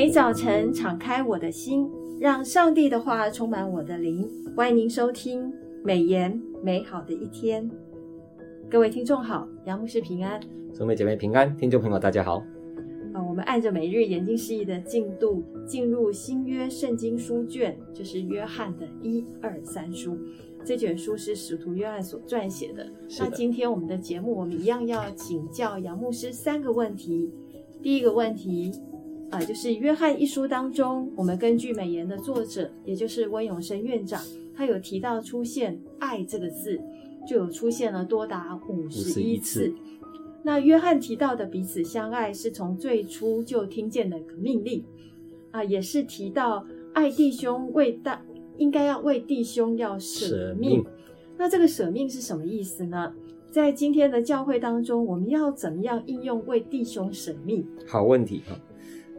每早晨敞开我的心，让上帝的话充满我的灵。欢迎您收听美言美好的一天。各位听众好，杨牧师平安，姊妹姐妹平安，听众朋友大家好。啊，我们按着每日研经释义的进度，进入新约圣经书卷，就是约翰的一二三书。这卷书是使徒约翰所撰写的。的。那今天我们的节目，我们一样要请教杨牧师三个问题。第一个问题，呃，就是约翰一书当中，我们根据美言的作者，也就是温永生院长，他有提到出现“爱”这个字，就有出现了多达五十一次。那约翰提到的彼此相爱，是从最初就听见的一个命令啊，也是提到爱弟兄为大，应该要为弟兄要舍命。那这个舍命是什么意思呢？在今天的教会当中，我们要怎么样应用为弟兄舍命？好问题啊！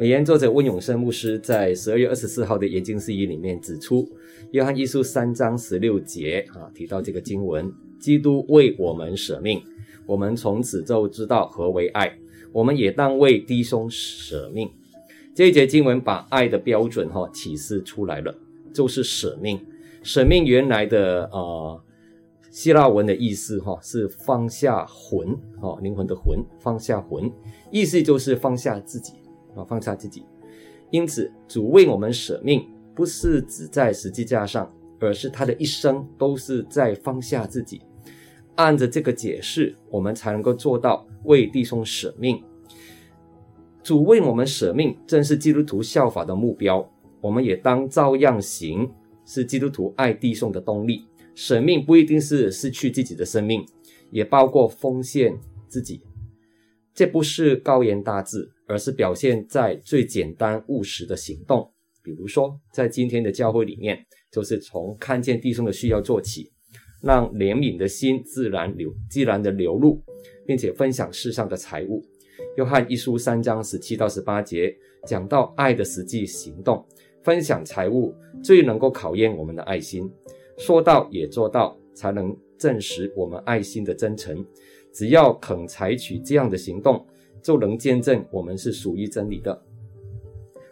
美言作者温永生牧师在十二月二十四号的研经释义里面指出，约翰一书三章十六节啊提到这个经文：基督为我们舍命，我们从此就知道何为爱，我们也当为弟兄舍命。这一节经文把爱的标准哈启示出来了，就是舍命。舍命原来的呃。希腊文的意思哈是放下魂哈，灵魂的魂，放下魂，意思就是放下自己啊，放下自己。因此，主为我们舍命，不是只在十字架上，而是他的一生都是在放下自己。按着这个解释，我们才能够做到为弟兄舍命。主为我们舍命，正是基督徒效法的目标。我们也当照样行，是基督徒爱弟兄的动力。舍命不一定是失去自己的生命，也包括奉献自己。这不是高言大志，而是表现在最简单务实的行动。比如说，在今天的教会里面，就是从看见弟兄的需要做起，让怜悯的心自然流、自然的流露，并且分享世上的财物。约翰一书三章十七到十八节讲到爱的实际行动，分享财物最能够考验我们的爱心。说到也做到，才能证实我们爱心的真诚。只要肯采取这样的行动，就能见证我们是属于真理的。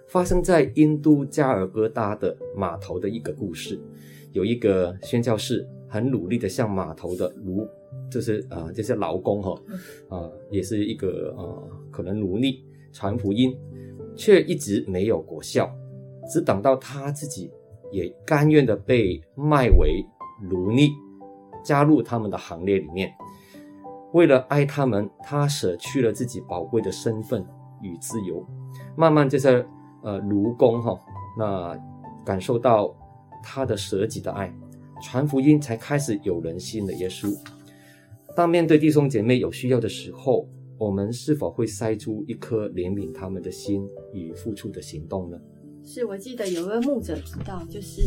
发生在印度加尔各答的码头的一个故事，有一个宣教士很努力的向码头的奴，就是啊、呃、这些劳工哈，啊、呃、也是一个啊、呃、可能奴隶传福音，却一直没有果效，只等到他自己。也甘愿的被卖为奴隶，加入他们的行列里面。为了爱他们，他舍去了自己宝贵的身份与自由。慢慢，这些呃奴工哈，那感受到他的舍己的爱，传福音才开始有人信了耶稣。当面对弟兄姐妹有需要的时候，我们是否会塞出一颗怜悯他们的心与付出的行动呢？是我记得有位牧者提到，就是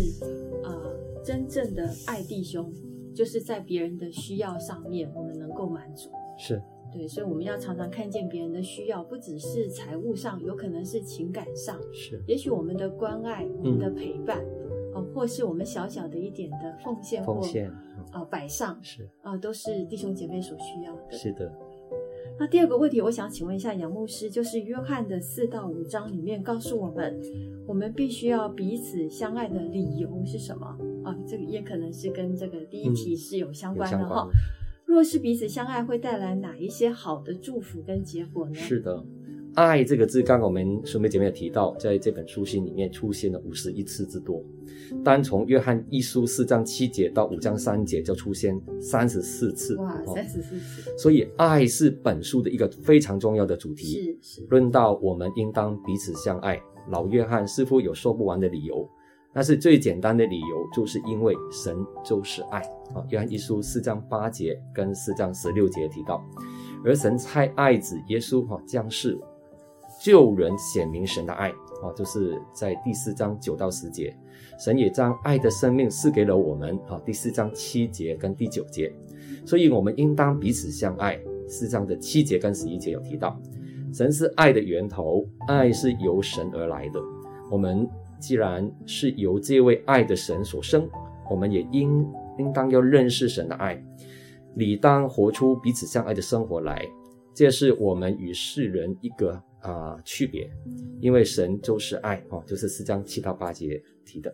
呃，真正的爱弟兄，就是在别人的需要上面，我们能够满足。是，对，所以我们要常常看见别人的需要，不只是财务上，有可能是情感上。是，也许我们的关爱、我们的陪伴，哦、嗯呃，或是我们小小的一点的奉献或，奉献啊，摆、呃、上，是啊、呃，都是弟兄姐妹所需要的。是的。那第二个问题，我想请问一下杨牧师，就是约翰的四到五章里面告诉我们，我们必须要彼此相爱的理由是什么啊？这个也可能是跟这个第一题是有相关的哈、嗯。若是彼此相爱，会带来哪一些好的祝福跟结果呢？是的。爱这个字，刚刚我们兄妹姐妹有提到，在这本书信里面出现了五十一次之多。单从约翰一书四章七节到五章三节，就出现三十四次。哇，三十四次！所以，爱是本书的一个非常重要的主题。是是。论到我们应当彼此相爱，老约翰似乎有说不完的理由。但是最简单的理由，就是因为神就是爱。啊，约翰一书四章八节跟四章十六节提到，而神差爱子耶稣哈将是。救人显明神的爱啊，就是在第四章九到十节，神也将爱的生命赐给了我们啊。第四章七节跟第九节，所以我们应当彼此相爱。四章的七节跟十一节有提到，神是爱的源头，爱是由神而来的。我们既然是由这位爱的神所生，我们也应应当要认识神的爱，理当活出彼此相爱的生活来。这是我们与世人一个啊、区别，因为神就是爱哦，就是四章七到八节提的。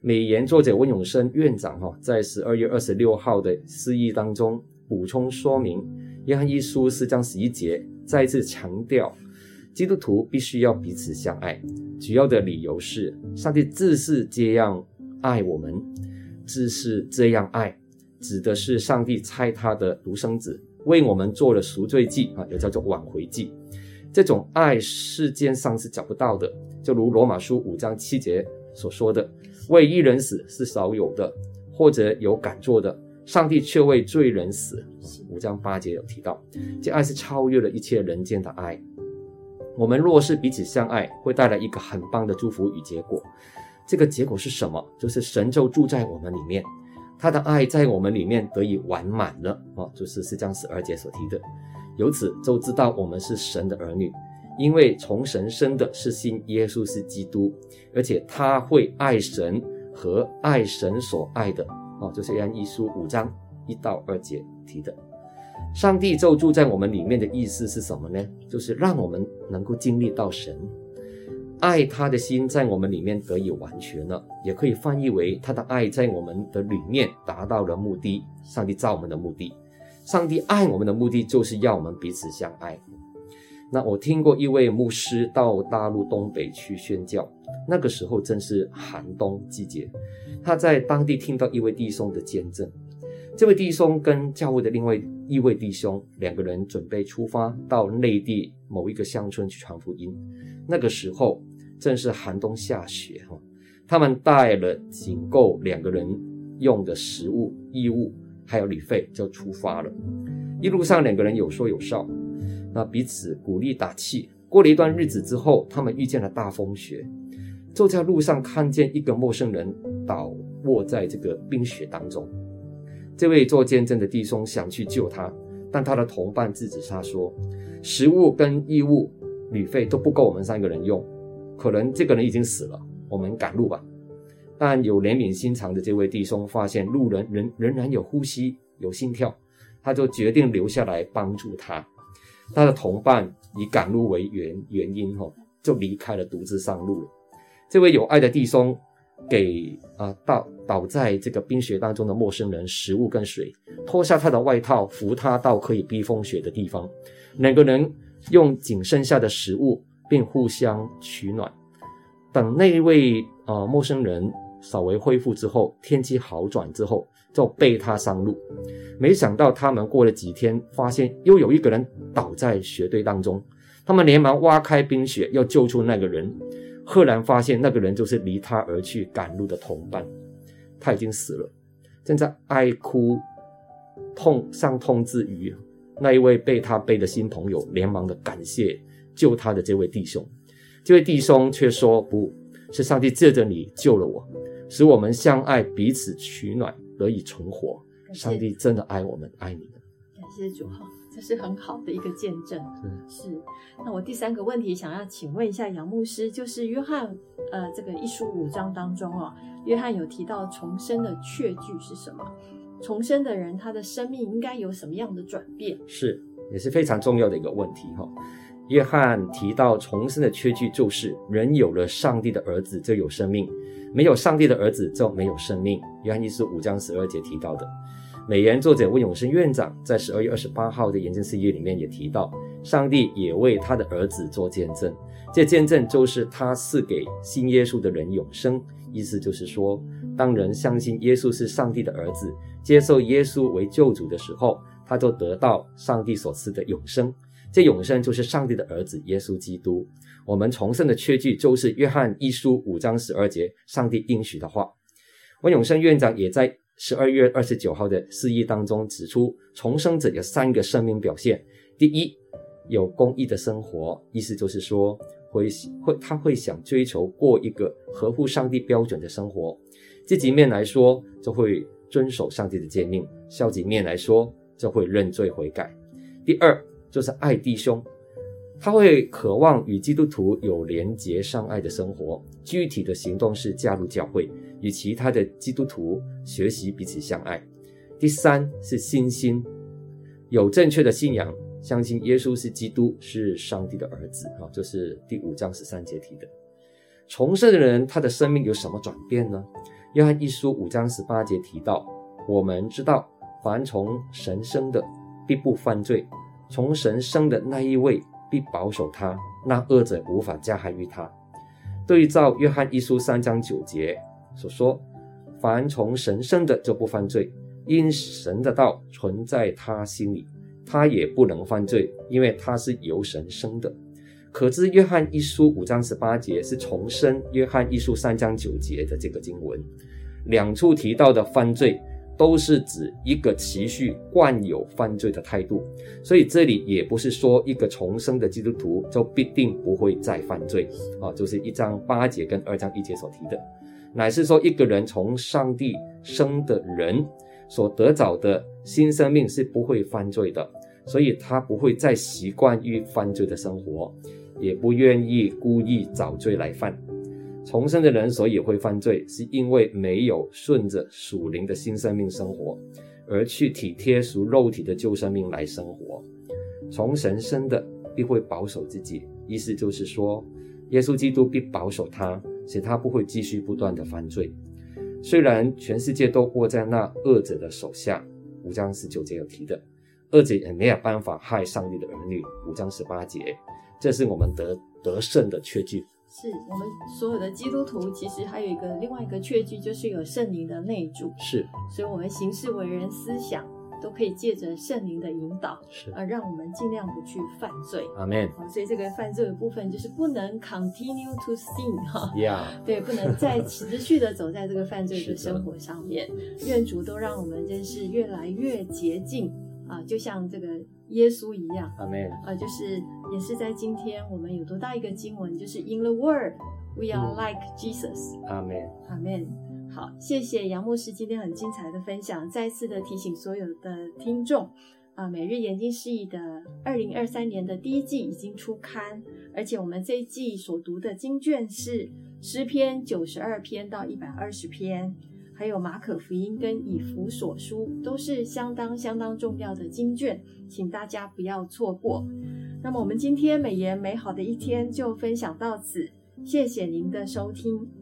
美言作者温永生院长哈，在十二月二十六号的释义当中补充说明，约翰一书四章十一节再次强调，基督徒必须要彼此相爱。主要的理由是，上帝自是这样爱我们，自是这样爱，指的是上帝差他的独生子。为我们做了赎罪祭啊，也叫做挽回祭。这种爱世间上是找不到的，就如罗马书五章七节所说的：“为一人死是少有的，或者有敢做的，上帝却为罪人死。”五章八节有提到，这爱是超越了一切人间的爱。我们若是彼此相爱，会带来一个很棒的祝福与结果。这个结果是什么？就是神就住在我们里面。他的爱在我们里面得以完满了啊，就是四章十二节所提的。由此就知道我们是神的儿女，因为从神生的是信耶稣是基督，而且他会爱神和爱神所爱的啊，就是约翰一书五章一到二节提的。上帝就住在我们里面的意思是什么呢？就是让我们能够经历到神。爱他的心在我们里面得以完全了，也可以翻译为他的爱在我们的里面达到了目的。上帝造我们的目的，上帝爱我们的目的就是要我们彼此相爱。那我听过一位牧师到大陆东北去宣教，那个时候正是寒冬季节，他在当地听到一位弟兄的见证。这位弟兄跟教会的另外一位弟兄两个人准备出发到内地某一个乡村去传福音，那个时候。正是寒冬下雪哈，他们带了仅够两个人用的食物、衣物，还有旅费，就出发了。一路上两个人有说有笑，那彼此鼓励打气。过了一段日子之后，他们遇见了大风雪，就在路上看见一个陌生人倒卧在这个冰雪当中。这位做见证的弟兄想去救他，但他的同伴制止他说：“食物跟衣物、旅费都不够我们三个人用。”可能这个人已经死了，我们赶路吧。但有怜悯心肠的这位弟兄发现路人仍仍然有呼吸、有心跳，他就决定留下来帮助他。他的同伴以赶路为原原因，哈，就离开了，独自上路了。这位有爱的弟兄给啊倒倒在这个冰雪当中的陌生人食物跟水，脱下他的外套，扶他到可以避风雪的地方。两个人用仅剩下的食物。并互相取暖。等那位呃陌生人稍微恢复之后，天气好转之后，就背他上路。没想到他们过了几天，发现又有一个人倒在雪堆当中。他们连忙挖开冰雪，要救出那个人。赫然发现那个人就是离他而去赶路的同伴，他已经死了，正在哀哭痛伤痛之余，那一位被他背的新朋友连忙的感谢。救他的这位弟兄，这位弟兄却说：“不是上帝借着你救了我，使我们相爱，彼此取暖，得以存活。上帝真的爱我们，爱你们。”感谢主哈，这是很好的一个见证。是，是。那我第三个问题想要请问一下杨牧师，就是约翰呃这个一书五章当中哦，约翰有提到重生的确据是什么？重生的人他的生命应该有什么样的转变？是，也是非常重要的一个问题哈。约翰提到重生的缺据，就是人有了上帝的儿子就有生命，没有上帝的儿子就没有生命。约翰一书五章十二节提到的。美言作者温永生院长在十二月二十八号的研经释义里面也提到，上帝也为他的儿子做见证，这见证就是他赐给信耶稣的人永生。意思就是说，当人相信耶稣是上帝的儿子，接受耶稣为救主的时候，他就得到上帝所赐的永生。这永生就是上帝的儿子耶稣基督。我们重生的确据就是约翰一书五章十二节上帝应许的话。温永生院长也在十二月二十九号的释义当中指出，重生者有三个生命表现：第一，有公义的生活，意思就是说会会他会想追求过一个合乎上帝标准的生活；积极面来说，就会遵守上帝的诫命；消极面来说，就会认罪悔改。第二。就是爱弟兄，他会渴望与基督徒有连结相爱的生活。具体的行动是加入教会，与其他的基督徒学习彼此相爱。第三是信心，有正确的信仰，相信耶稣是基督，是上帝的儿子啊，这是第五章十三节提的。重生的人，他的生命有什么转变呢？约翰一书五章十八节提到，我们知道，凡从神生的，必不犯罪；从神生的那一位，必保守他，那恶者无法加害于他。对照约翰一书三章九节所说，凡从神生的就不犯罪，因神的道存在他心里，他也不能犯罪，因为他是由神生的。可知约翰一书五章十八节是重申约翰一书三章九节的这个经文，两处提到的犯罪都是指一个持续惯有犯罪的态度，所以这里也不是说一个重生的基督徒就必定不会再犯罪啊，就是一章八节跟二章一节所提的。乃是说，一个人从上帝生的人所得着的新生命是不会犯罪的，所以他不会再习惯于犯罪的生活，也不愿意故意找罪来犯。重生的人所以会犯罪，是因为没有顺着属灵的新生命生活，而去体贴属肉体的旧生命来生活。从神生的必会保守自己，意思就是说，耶稣基督必保守他。使他不会继续不断的犯罪，虽然全世界都握在那恶者的手下，五章十九节有提的，恶者也没有办法害上帝的儿女，五章十八节，这是我们得得胜的确据。是我们所有的基督徒，其实还有一个另外一个确据，就是有圣灵的内住。是，所以我们行事为人思想。都可以借着圣灵的引导，是啊，让我们尽量不去犯罪。阿门。所以这个犯罪的部分就是不能 continue to sin 哈，Yeah，对，不能再持续的走在这个犯罪的生活上面。愿主都让我们真是越来越洁净啊，就像这个耶稣一样。阿门。啊，就是也是在今天我们有多大一个经文，就是 In the world we are like Jesus。阿门。阿门。好，谢谢杨牧师今天很精彩的分享。再次的提醒所有的听众，啊，每日研经释义的二零二三年的第一季已经出刊，而且我们这一季所读的经卷是诗篇九十二篇到一百二十篇，还有马可福音跟以弗所书，都是相当相当重要的经卷，请大家不要错过。那么我们今天美言美好的一天就分享到此，谢谢您的收听。